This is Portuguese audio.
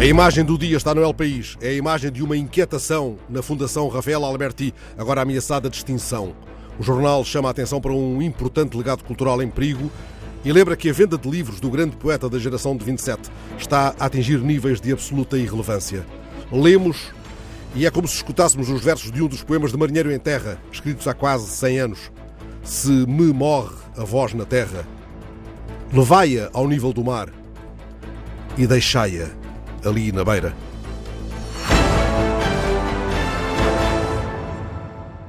A imagem do dia está no El País. É a imagem de uma inquietação na Fundação Rafael Alberti, agora ameaçada de extinção. O jornal chama a atenção para um importante legado cultural em perigo e lembra que a venda de livros do grande poeta da geração de 27 está a atingir níveis de absoluta irrelevância. Lemos e é como se escutássemos os versos de um dos poemas de Marinheiro em Terra, escritos há quase 100 anos. Se me morre a voz na terra, levai-a ao nível do mar e deixai-a ali na beira.